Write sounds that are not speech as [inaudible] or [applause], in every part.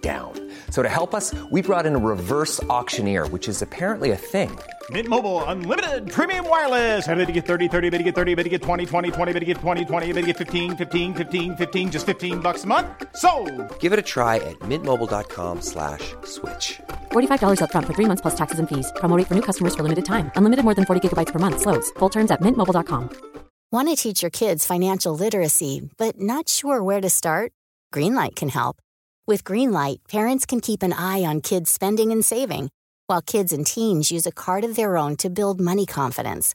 down. So to help us, we brought in a reverse auctioneer, which is apparently a thing. Mint Mobile unlimited premium wireless. Ready to get 30, 30, bit to get 30, bit to get 20, 20, 20, bit to get 20, 20, bit to get 15, 15, 15, 15 just 15 bucks a month. So, Give it a try at mintmobile.com slash switch. $45 upfront for three months plus taxes and fees. Promo rate for new customers for limited time. Unlimited more than 40 gigabytes per month. Slows. Full terms at mintmobile.com. Want to teach your kids financial literacy, but not sure where to start? Greenlight can help. With Greenlight, parents can keep an eye on kids' spending and saving, while kids and teens use a card of their own to build money confidence.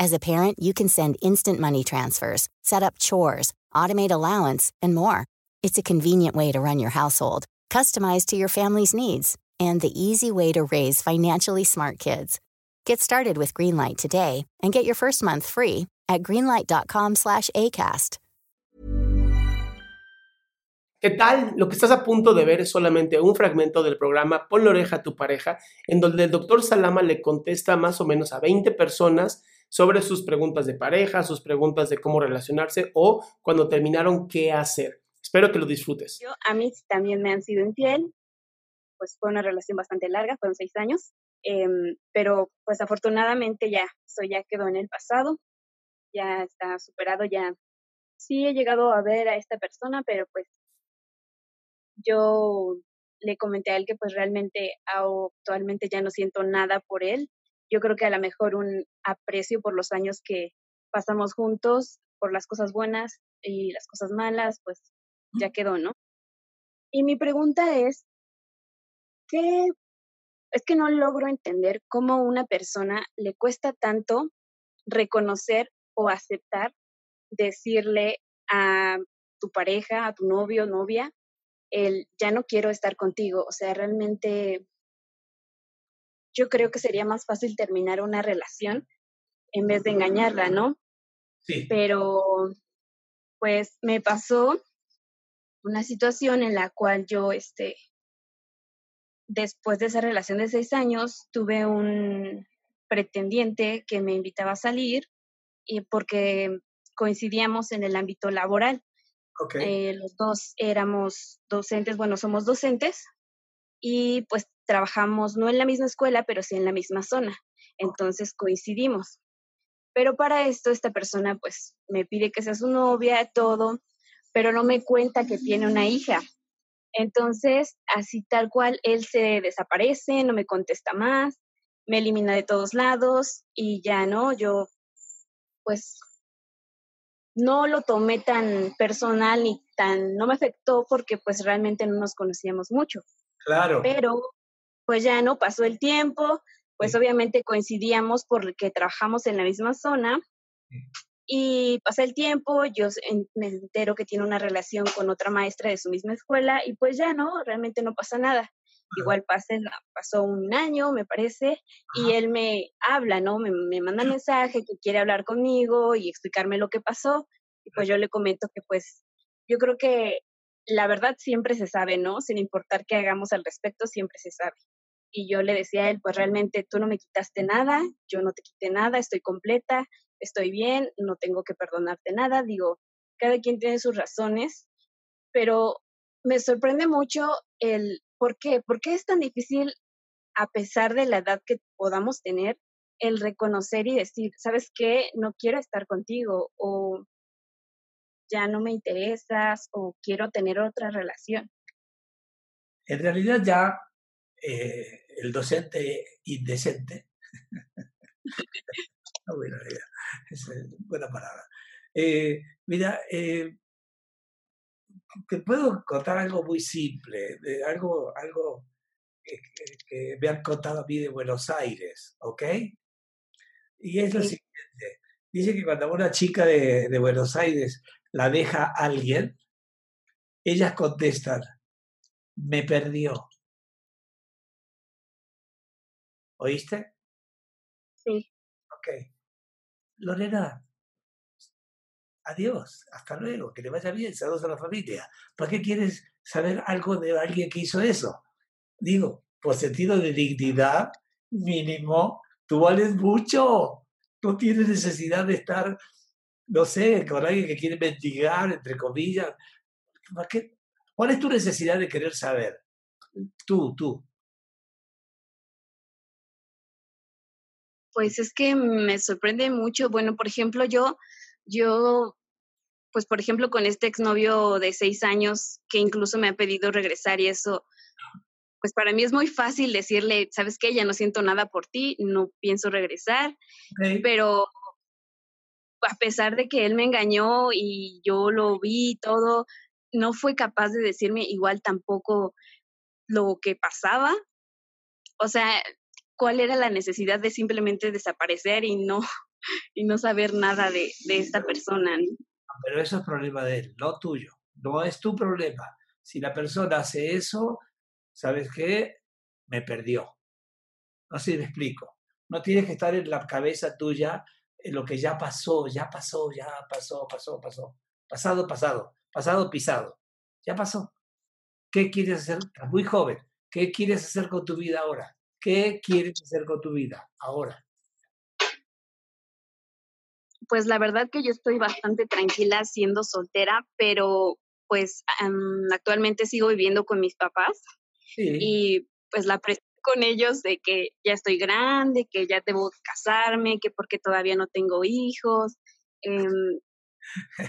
As a parent, you can send instant money transfers, set up chores, automate allowance, and more. It's a convenient way to run your household, customized to your family's needs, and the easy way to raise financially smart kids. Get started with Greenlight today and get your first month free at greenlight.com slash ACAST. ¿Qué tal? Lo que estás a punto de ver es solamente un fragmento del programa Pon la oreja a tu pareja, en donde el doctor Salama le contesta más o menos a 20 personas sobre sus preguntas de pareja, sus preguntas de cómo relacionarse o cuando terminaron qué hacer. Espero que lo disfrutes. Yo, a mí también me han sido infiel, pues fue una relación bastante larga, fueron seis años, em, pero pues afortunadamente ya, eso ya quedó en el pasado, ya está superado, ya sí he llegado a ver a esta persona, pero pues yo le comenté a él que pues realmente actualmente ya no siento nada por él. Yo creo que a lo mejor un aprecio por los años que pasamos juntos, por las cosas buenas y las cosas malas, pues ya quedó, ¿no? Y mi pregunta es, ¿qué? Es que no logro entender cómo una persona le cuesta tanto reconocer o aceptar decirle a tu pareja, a tu novio, novia, el ya no quiero estar contigo. O sea, realmente yo creo que sería más fácil terminar una relación en vez de engañarla, ¿no? Sí. Pero pues me pasó una situación en la cual yo, este, después de esa relación de seis años, tuve un pretendiente que me invitaba a salir y porque coincidíamos en el ámbito laboral. Okay. Eh, los dos éramos docentes, bueno, somos docentes y pues trabajamos no en la misma escuela, pero sí en la misma zona. Entonces coincidimos. Pero para esto esta persona pues me pide que sea su novia, todo, pero no me cuenta que tiene una hija. Entonces, así tal cual, él se desaparece, no me contesta más, me elimina de todos lados y ya no, yo pues no lo tomé tan personal ni tan, no me afectó porque pues realmente no nos conocíamos mucho. Claro. Pero pues ya no pasó el tiempo, pues Sí. obviamente coincidíamos porque trabajamos en la misma zona y pasa el tiempo, yo me entero que tiene una relación con otra maestra de su misma escuela y pues ya no, realmente no pasa nada. Igual pasa, pasó un año, me parece, y él me habla, ¿no? Me, me manda mensaje que quiere hablar conmigo y explicarme lo que pasó. Y pues yo le comento que pues yo creo que la verdad siempre se sabe, ¿no? Sin importar qué hagamos al respecto, siempre se sabe. Y yo le decía a él, pues realmente tú no me quitaste nada, yo no te quité nada, estoy completa, estoy bien, no tengo que perdonarte nada. Digo, cada quien tiene sus razones, pero me sorprende mucho el por qué, por qué es tan difícil, a pesar de la edad que podamos tener, el reconocer y decir, ¿sabes qué? No quiero estar contigo o ya no me interesas o quiero tener otra relación. En realidad ya eh, el docente indecente, [laughs] no buena buena palabra. Eh, mira, eh, te puedo contar algo muy simple, de algo, algo que, que- me han contado a mí de Buenos Aires, ¿ok? Y es lo Sí. siguiente. Dice que cuando una chica de, de Buenos Aires la deja a alguien, ellas contestan, me perdió. ¿Oíste? Sí, Ok. Lorena, adiós, hasta luego, que le vaya bien, saludos a la familia. ¿Para qué quieres saber algo de alguien que hizo eso? Digo, por sentido de dignidad mínimo, tú vales mucho. No tienes necesidad de estar, no sé, con alguien que quiere mendigar, entre comillas. qué? ¿Cuál es tu necesidad de querer saber? Tú, tú. Pues es que me sorprende mucho. Bueno, por ejemplo, yo, yo, pues por ejemplo, con este exnovio de seis años que incluso me ha pedido regresar y eso, pues para mí es muy fácil decirle, sabes qué, ya no siento nada por ti, no pienso regresar, pero a pesar de que él me engañó y yo lo vi todo, no fue capaz de decirme igual tampoco lo que pasaba. O sea, cuál era la necesidad de simplemente desaparecer y no, y no saber nada de, de esta persona. Pero eso es problema de él, no tuyo. No es tu problema. Si la persona hace eso, ¿sabes qué? Me perdió. No sé si me explico. No tienes que estar en la cabeza tuya en lo que ya pasó, ya pasó, ya pasó, pasó, pasó. Pasado, pasado. Pasado, pisado. Ya pasó. ¿Qué quieres hacer? Estás muy joven. ¿Qué quieres hacer con tu vida ahora? ¿Qué quieres hacer con tu vida ahora? Pues la verdad que yo estoy bastante tranquila siendo soltera, pero pues actualmente sigo viviendo con mis papás y pues la presión con ellos de que ya estoy grande, que ya debo casarme, que porque todavía no tengo hijos, em,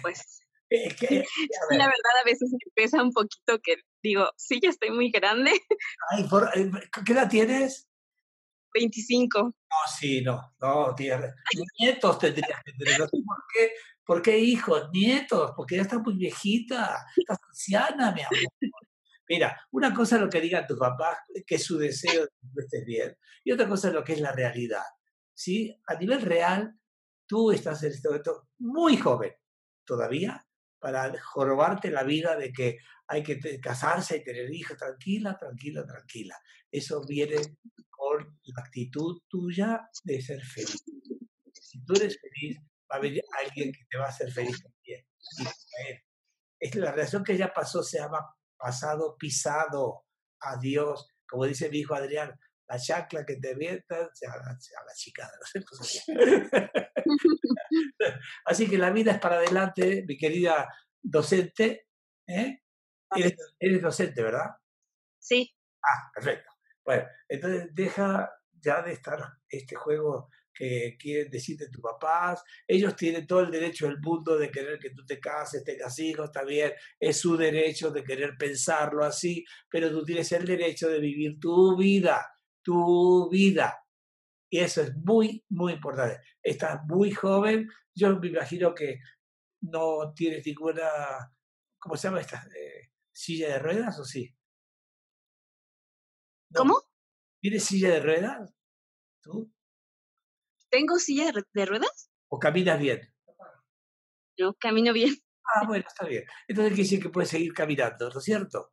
pues [laughs] la verdad a veces me pesa un poquito que digo, sí, ya estoy muy grande. Ay, eh, ¿Qué edad tienes? 25. No, sí, no, no, tía. Nietos tendrías que tener. ¿Por qué, ¿Por qué hijos? Nietos, porque ya estás muy viejita, estás anciana, mi amor. Mira, una cosa es lo que digan tus papás, que es su deseo de que estés bien, y otra cosa es lo que es la realidad. ¿sí? A nivel real, tú estás en este momento muy joven todavía para jorobarte la vida de que hay que casarse y tener hijos. Tranquila, tranquila, tranquila. Eso viene la actitud tuya de ser feliz. Si tú eres feliz, va a venir alguien que te va a hacer feliz también. Es la relación que ya pasó se llama pasado pisado. Adiós. Como dice mi hijo Adrián, la chacla que te mientan se a la chica. Así que la vida es para adelante, mi querida docente. ¿eh? Eres, docente, ¿verdad? Sí. Ah, perfecto. Bueno, entonces deja ya de estar este juego que quieren decirte tus papás. Ellos tienen todo el derecho del mundo de querer que tú te cases, tengas hijos, está bien, es su derecho de querer pensarlo así, pero tú tienes el derecho de vivir tu vida, tu vida. Y eso es muy, muy importante. Estás muy joven, yo me imagino que no tienes ninguna, ¿cómo se llama esta? Eh, ¿Silla de ruedas o sí? ¿Cómo? ¿Tienes silla de ruedas? ¿Tú? ¿Tengo silla de ruedas? ¿O caminas bien? No, camino bien. Ah, bueno, está bien. Entonces quiere decir que puedes seguir caminando, ¿no es cierto?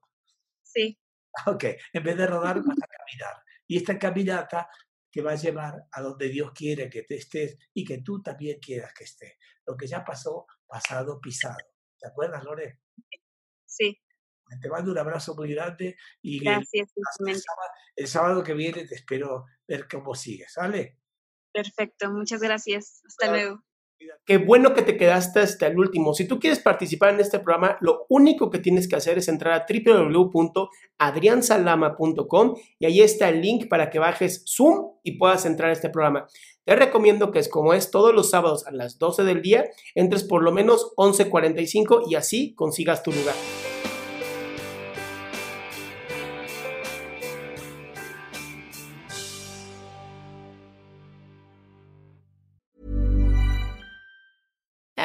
Sí. Ok, en vez de rodar vas a caminar. Y esta caminata te va a llevar a donde Dios quiere que te estés y que tú también quieras que estés. Lo que ya pasó, pasado, pisado. ¿Te acuerdas, Lore? Sí. Te mando un abrazo muy grande y Gracias, el, sábado, que viene te espero ver cómo sigues, ¿sale? Perfecto, muchas gracias. Hasta luego. Qué bueno que te quedaste hasta el último. Si tú quieres participar en este programa, lo único que tienes que hacer es entrar a www.adriansalama.com y ahí está el link para que bajes Zoom y puedas entrar a este programa. Te recomiendo que es como es todos los sábados a las 12 del día, entres por lo menos 11.45 y así consigas tu lugar.